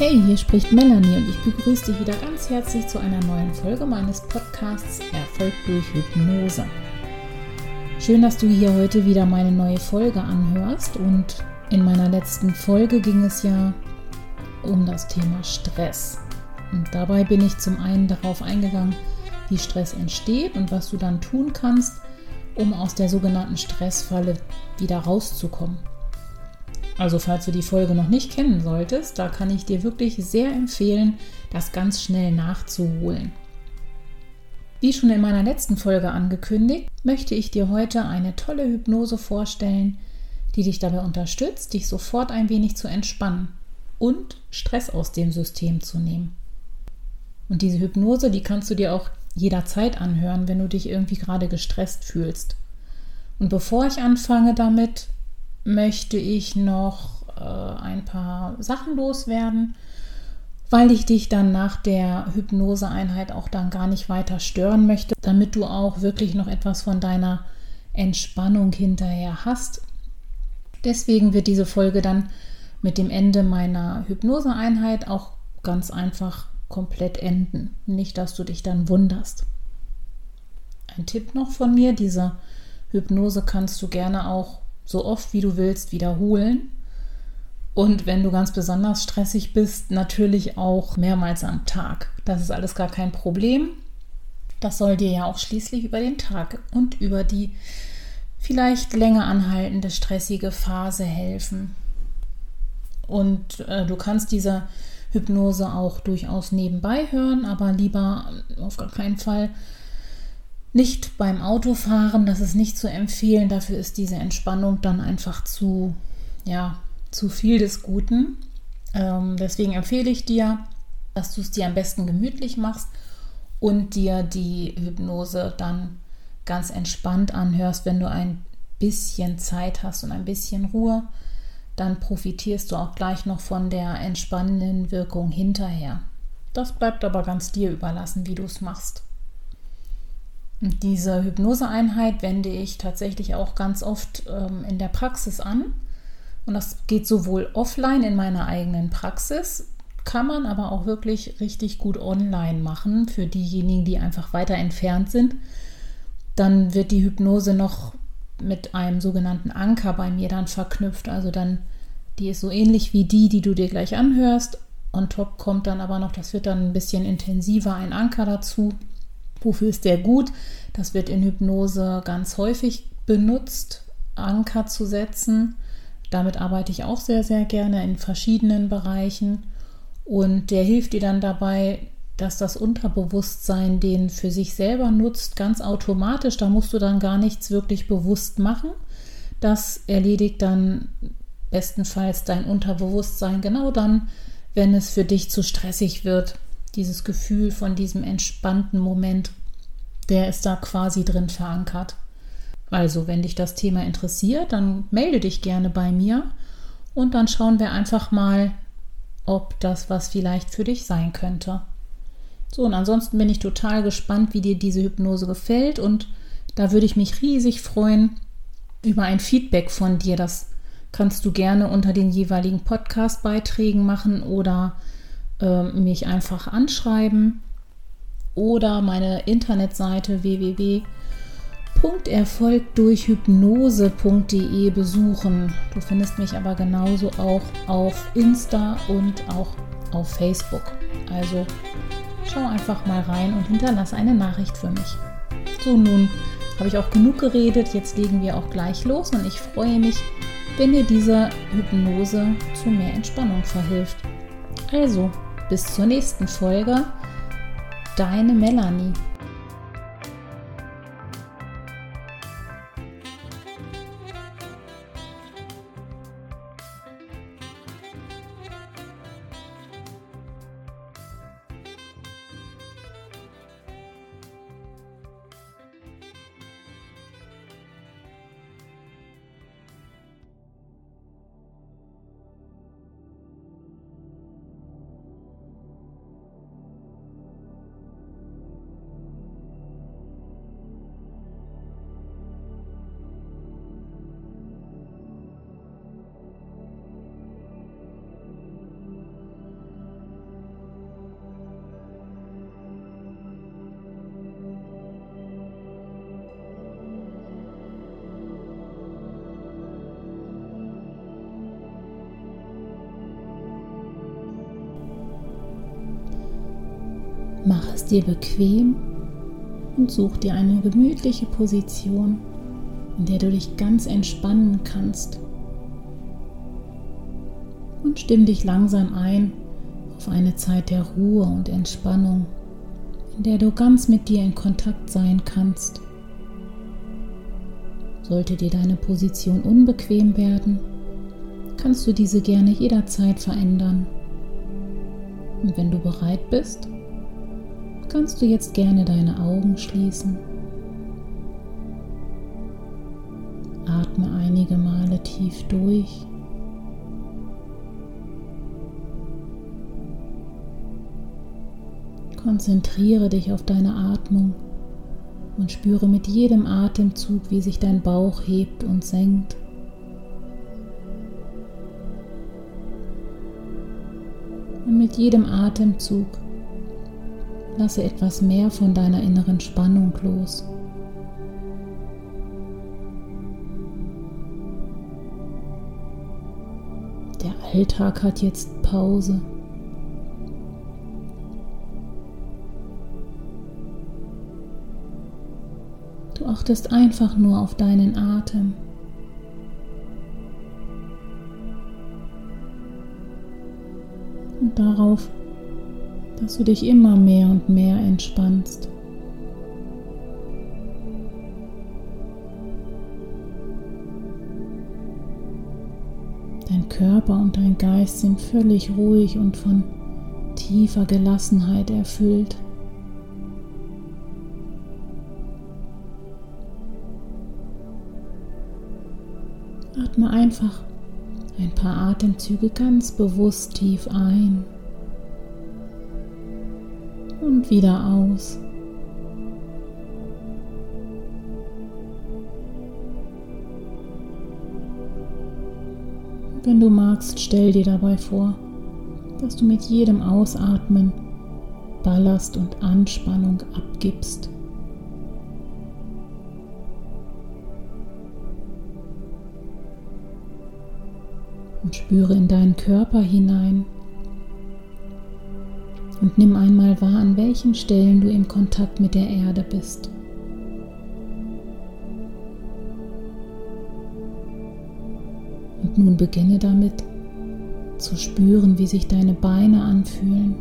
Hey, hier spricht Melanie und ich begrüße dich wieder ganz herzlich zu einer neuen Folge meines Podcasts Erfolg durch Hypnose. Schön, dass du hier heute wieder meine neue Folge anhörst und in meiner letzten Folge ging es ja um das Thema Stress. Und dabei bin ich zum einen darauf eingegangen, wie Stress entsteht und was du dann tun kannst, um aus der sogenannten Stressfalle wieder rauszukommen. Also falls du die Folge noch nicht kennen solltest, da kann ich dir wirklich sehr empfehlen, das ganz schnell nachzuholen. Wie schon in meiner letzten Folge angekündigt, möchte ich dir heute eine tolle Hypnose vorstellen, die dich dabei unterstützt, dich sofort ein wenig zu entspannen und Stress aus dem System zu nehmen. Und diese Hypnose, die kannst du dir auch jederzeit anhören, wenn du dich irgendwie gerade gestresst fühlst. Und bevor ich anfange damit, möchte ich noch äh, ein paar Sachen loswerden, weil ich dich dann nach der Hypnoseeinheit auch dann gar nicht weiter stören möchte, damit du auch wirklich noch etwas von deiner Entspannung hinterher hast. Deswegen wird diese Folge dann mit dem Ende meiner Hypnoseeinheit auch ganz einfach komplett enden. Nicht, dass du dich dann wunderst. Ein Tipp noch von mir, diese Hypnose kannst du gerne auch so oft wie du willst wiederholen. Und wenn du ganz besonders stressig bist, natürlich auch mehrmals am Tag. Das ist alles gar kein Problem. Das soll dir ja auch schließlich über den Tag und über die vielleicht länger anhaltende stressige Phase helfen. Und äh, du kannst diese Hypnose auch durchaus nebenbei hören, aber lieber auf gar keinen Fall nicht beim Autofahren, das ist nicht zu empfehlen. Dafür ist diese Entspannung dann einfach zu, ja, zu viel des Guten. Ähm, deswegen empfehle ich dir, dass du es dir am besten gemütlich machst und dir die Hypnose dann ganz entspannt anhörst, wenn du ein bisschen Zeit hast und ein bisschen Ruhe, dann profitierst du auch gleich noch von der entspannenden Wirkung hinterher. Das bleibt aber ganz dir überlassen, wie du es machst. Diese Hypnoseeinheit wende ich tatsächlich auch ganz oft ähm, in der Praxis an. Und das geht sowohl offline in meiner eigenen Praxis, kann man aber auch wirklich richtig gut online machen für diejenigen, die einfach weiter entfernt sind. Dann wird die Hypnose noch mit einem sogenannten Anker bei mir dann verknüpft. Also dann, die ist so ähnlich wie die, die du dir gleich anhörst. On top kommt dann aber noch, das wird dann ein bisschen intensiver, ein Anker dazu. Wofür ist der gut? Das wird in Hypnose ganz häufig benutzt, Anker zu setzen. Damit arbeite ich auch sehr, sehr gerne in verschiedenen Bereichen. Und der hilft dir dann dabei, dass das Unterbewusstsein den für sich selber nutzt, ganz automatisch. Da musst du dann gar nichts wirklich bewusst machen. Das erledigt dann bestenfalls dein Unterbewusstsein genau dann, wenn es für dich zu stressig wird dieses Gefühl von diesem entspannten Moment, der ist da quasi drin verankert. Also, wenn dich das Thema interessiert, dann melde dich gerne bei mir und dann schauen wir einfach mal, ob das was vielleicht für dich sein könnte. So, und ansonsten bin ich total gespannt, wie dir diese Hypnose gefällt und da würde ich mich riesig freuen über ein Feedback von dir. Das kannst du gerne unter den jeweiligen Podcast-Beiträgen machen oder äh, mich einfach anschreiben oder meine Internetseite www.erfolgdurchhypnose.de besuchen. Du findest mich aber genauso auch auf Insta und auch auf Facebook. Also schau einfach mal rein und hinterlasse eine Nachricht für mich. So, nun habe ich auch genug geredet. Jetzt legen wir auch gleich los und ich freue mich, wenn dir diese Hypnose zu mehr Entspannung verhilft. Also, bis zur nächsten Folge. Deine Melanie. Dir bequem und such dir eine gemütliche Position, in der du dich ganz entspannen kannst. Und stimm dich langsam ein auf eine Zeit der Ruhe und Entspannung, in der du ganz mit dir in Kontakt sein kannst. Sollte dir deine Position unbequem werden, kannst du diese gerne jederzeit verändern. Und wenn du bereit bist, kannst du jetzt gerne deine Augen schließen. Atme einige Male tief durch. Konzentriere dich auf deine Atmung und spüre mit jedem Atemzug, wie sich dein Bauch hebt und senkt. Und mit jedem Atemzug lasse etwas mehr von deiner inneren Spannung los. Der Alltag hat jetzt Pause. Du achtest einfach nur auf deinen Atem. Und darauf, dass du dich immer mehr und mehr entspannst. Dein Körper und dein Geist sind völlig ruhig und von tiefer Gelassenheit erfüllt. Atme einfach ein paar Atemzüge ganz bewusst tief ein und wieder aus. Wenn du magst, stell dir dabei vor, dass du mit jedem Ausatmen Ballast und Anspannung abgibst. und spüre in deinen Körper hinein. Und nimm einmal wahr, an welchen Stellen du im Kontakt mit der Erde bist. Und nun beginne damit zu spüren, wie sich deine Beine anfühlen.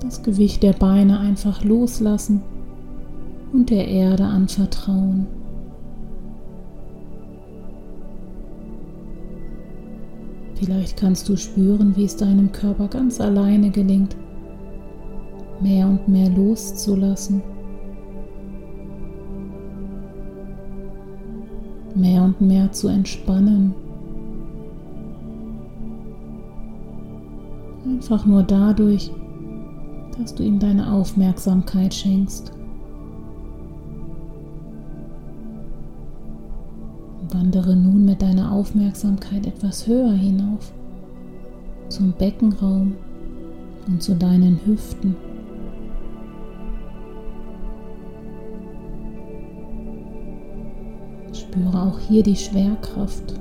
Das Gewicht der Beine einfach loslassen und der Erde anvertrauen. Vielleicht kannst du spüren, wie es deinem Körper ganz alleine gelingt, mehr und mehr loszulassen. Mehr und mehr zu entspannen. Einfach nur dadurch, dass du ihm deine Aufmerksamkeit schenkst. Aufmerksamkeit etwas höher hinauf zum Beckenraum und zu deinen Hüften. Spüre auch hier die Schwerkraft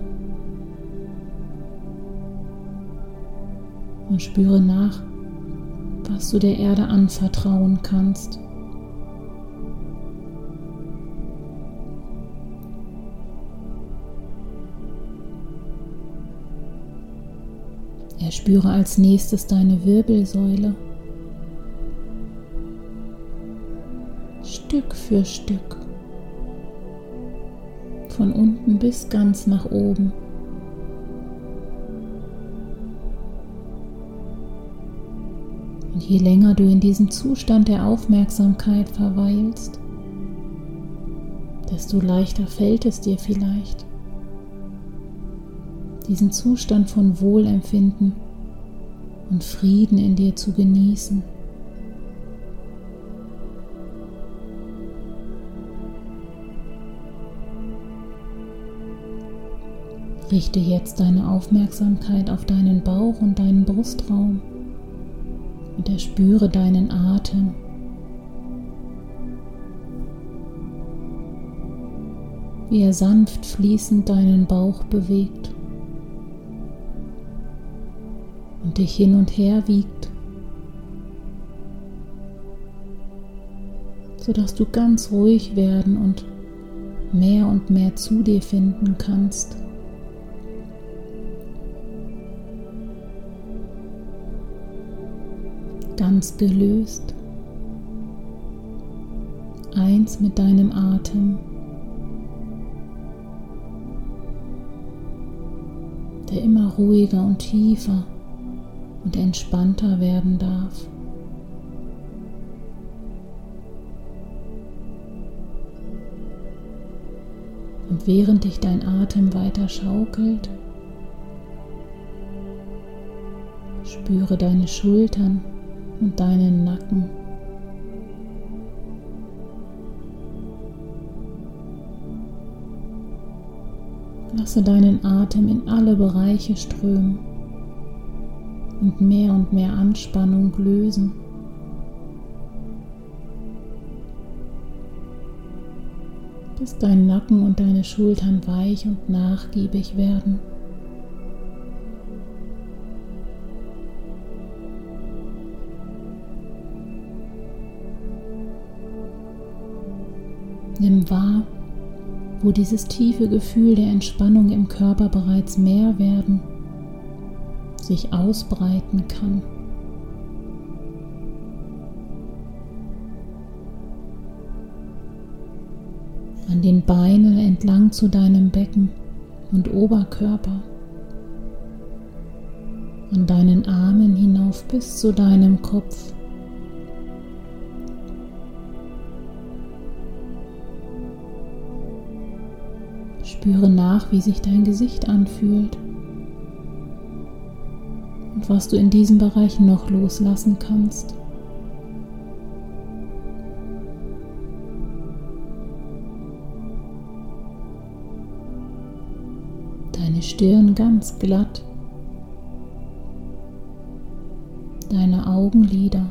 und spüre nach, was du der Erde anvertrauen kannst. Erspüre als nächstes deine Wirbelsäule. Stück für Stück. Von unten bis ganz nach oben. Und je länger du in diesem Zustand der Aufmerksamkeit verweilst, desto leichter fällt es dir vielleicht diesen Zustand von Wohlempfinden und Frieden in dir zu genießen. Richte jetzt deine Aufmerksamkeit auf deinen Bauch und deinen Brustraum und erspüre deinen Atem. Wie er sanft fließend deinen Bauch bewegt. Und dich hin und her wiegt, sodass du ganz ruhig werden und mehr und mehr zu dir finden kannst. Ganz gelöst, eins mit deinem Atem. der immer ruhiger und tiefer und entspannter werden darf. Und während dich dein Atem weiter schaukelt, spüre deine Schultern und deinen Nacken. Lasse deinen Atem in alle Bereiche strömen und mehr und mehr Anspannung lösen. Bis dein Nacken und deine Schultern weich und nachgiebig werden. Nimm wahr, wo dieses tiefe Gefühl der Entspannung im Körper bereits mehr werden, sich ausbreiten kann. An den Beinen entlang zu deinem Becken und Oberkörper, an deinen Armen hinauf bis zu deinem Kopf. Spüre nach, wie sich dein Gesicht anfühlt was du in diesem Bereich noch loslassen kannst. Deine Stirn ganz glatt, deine Augenlider,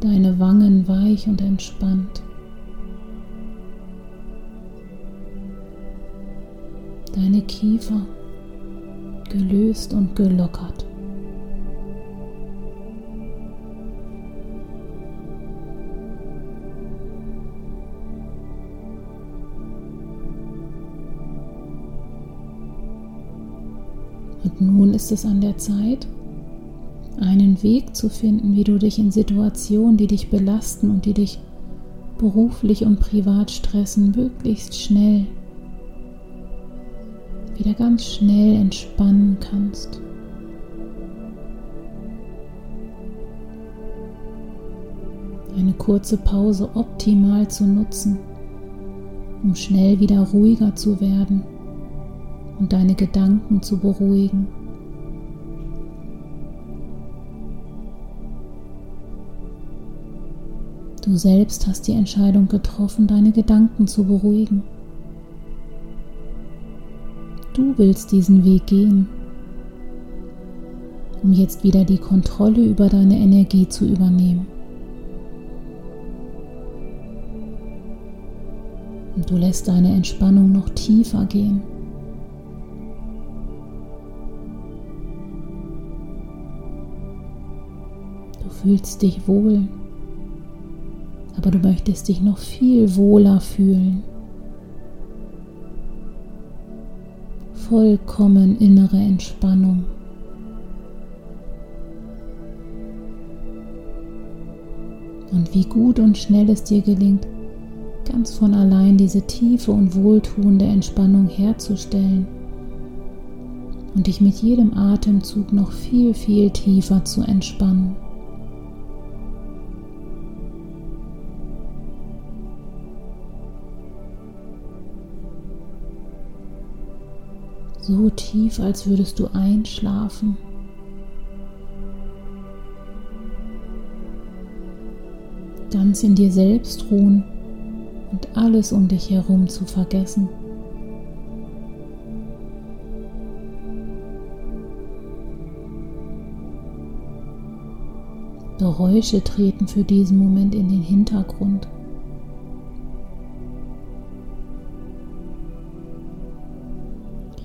deine Wangen weich und entspannt. deine Kiefer gelöst und gelockert. Und nun ist es an der Zeit, einen Weg zu finden, wie du dich in Situationen, die dich belasten und die dich beruflich und privat stressen, möglichst schnell wieder ganz schnell entspannen kannst. Eine kurze Pause optimal zu nutzen, um schnell wieder ruhiger zu werden und deine Gedanken zu beruhigen. Du selbst hast die Entscheidung getroffen, deine Gedanken zu beruhigen. Du willst diesen Weg gehen, um jetzt wieder die Kontrolle über deine Energie zu übernehmen. Und du lässt deine Entspannung noch tiefer gehen. Du fühlst dich wohl, aber du möchtest dich noch viel wohler fühlen. Vollkommen innere Entspannung. Und wie gut und schnell es dir gelingt, ganz von allein diese tiefe und wohltuende Entspannung herzustellen und dich mit jedem Atemzug noch viel, viel tiefer zu entspannen. So tief, als würdest du einschlafen. Ganz in dir selbst ruhen und alles um dich herum zu vergessen. Geräusche treten für diesen Moment in den Hintergrund.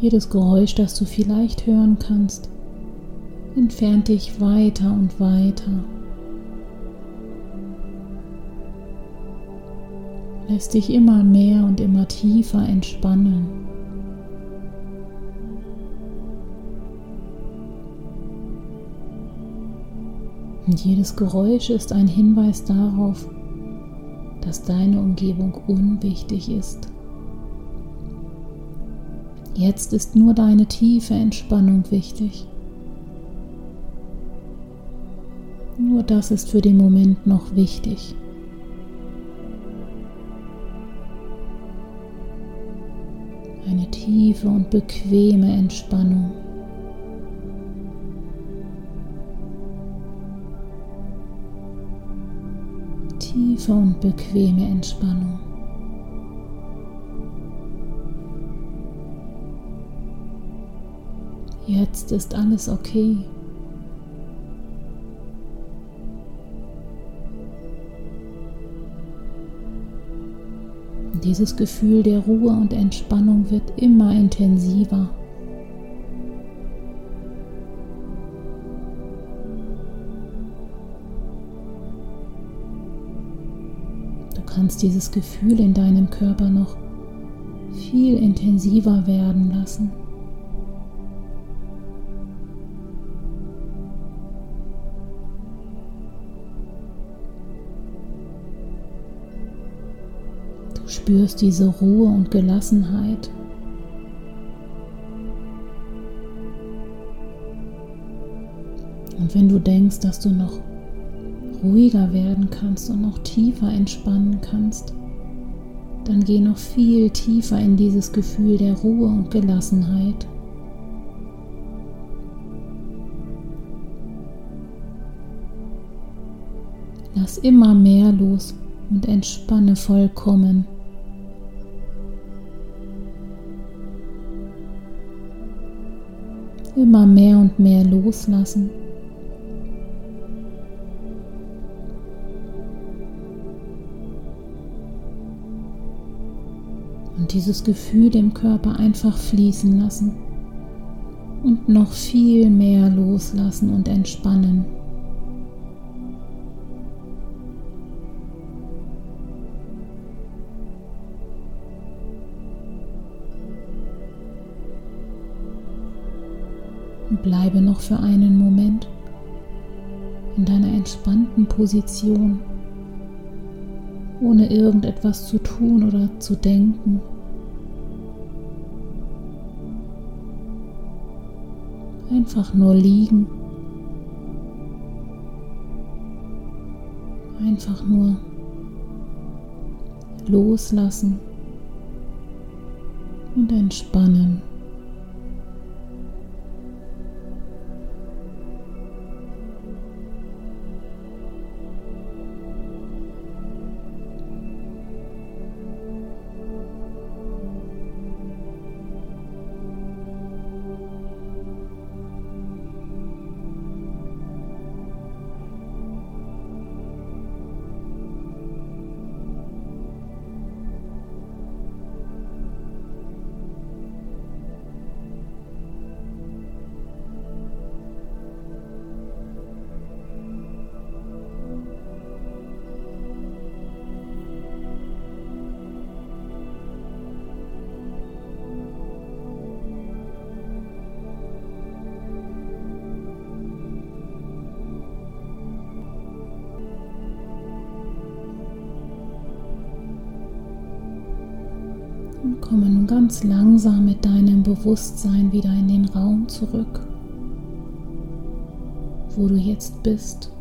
Jedes Geräusch, das du vielleicht hören kannst, entfernt dich weiter und weiter. Lässt dich immer mehr und immer tiefer entspannen. Und jedes Geräusch ist ein Hinweis darauf, dass deine Umgebung unwichtig ist. Jetzt ist nur deine tiefe Entspannung wichtig. Nur das ist für den Moment noch wichtig. Eine tiefe und bequeme Entspannung. Tiefe und bequeme Entspannung. Jetzt ist alles okay. Dieses Gefühl der Ruhe und Entspannung wird immer intensiver. Du kannst dieses Gefühl in deinem Körper noch viel intensiver werden lassen. Spürst diese Ruhe und Gelassenheit. Und wenn du denkst, dass du noch ruhiger werden kannst und noch tiefer entspannen kannst, dann geh noch viel tiefer in dieses Gefühl der Ruhe und Gelassenheit. Lass immer mehr los und entspanne vollkommen. Immer mehr und mehr loslassen. Und dieses Gefühl im Körper einfach fließen lassen und noch viel mehr loslassen und entspannen. Bleibe noch für einen Moment in deiner entspannten Position, ohne irgendetwas zu tun oder zu denken. Einfach nur liegen. Einfach nur loslassen und entspannen. Komme nun ganz langsam mit deinem Bewusstsein wieder in den Raum zurück, wo du jetzt bist.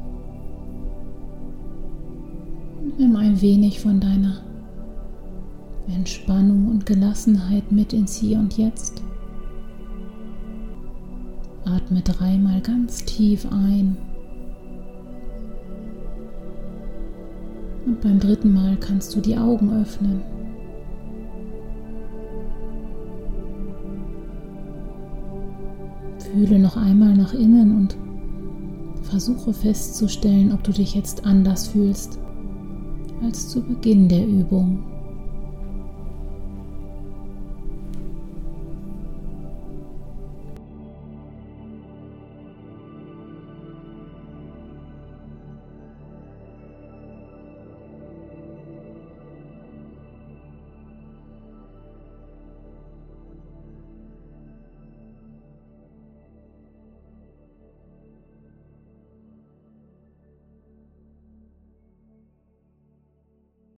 Nimm ein wenig von deiner Entspannung und Gelassenheit mit ins Hier und Jetzt. Atme dreimal ganz tief ein. Und beim dritten Mal kannst du die Augen öffnen. Fühle noch einmal nach innen und versuche festzustellen, ob du dich jetzt anders fühlst als zu Beginn der Übung.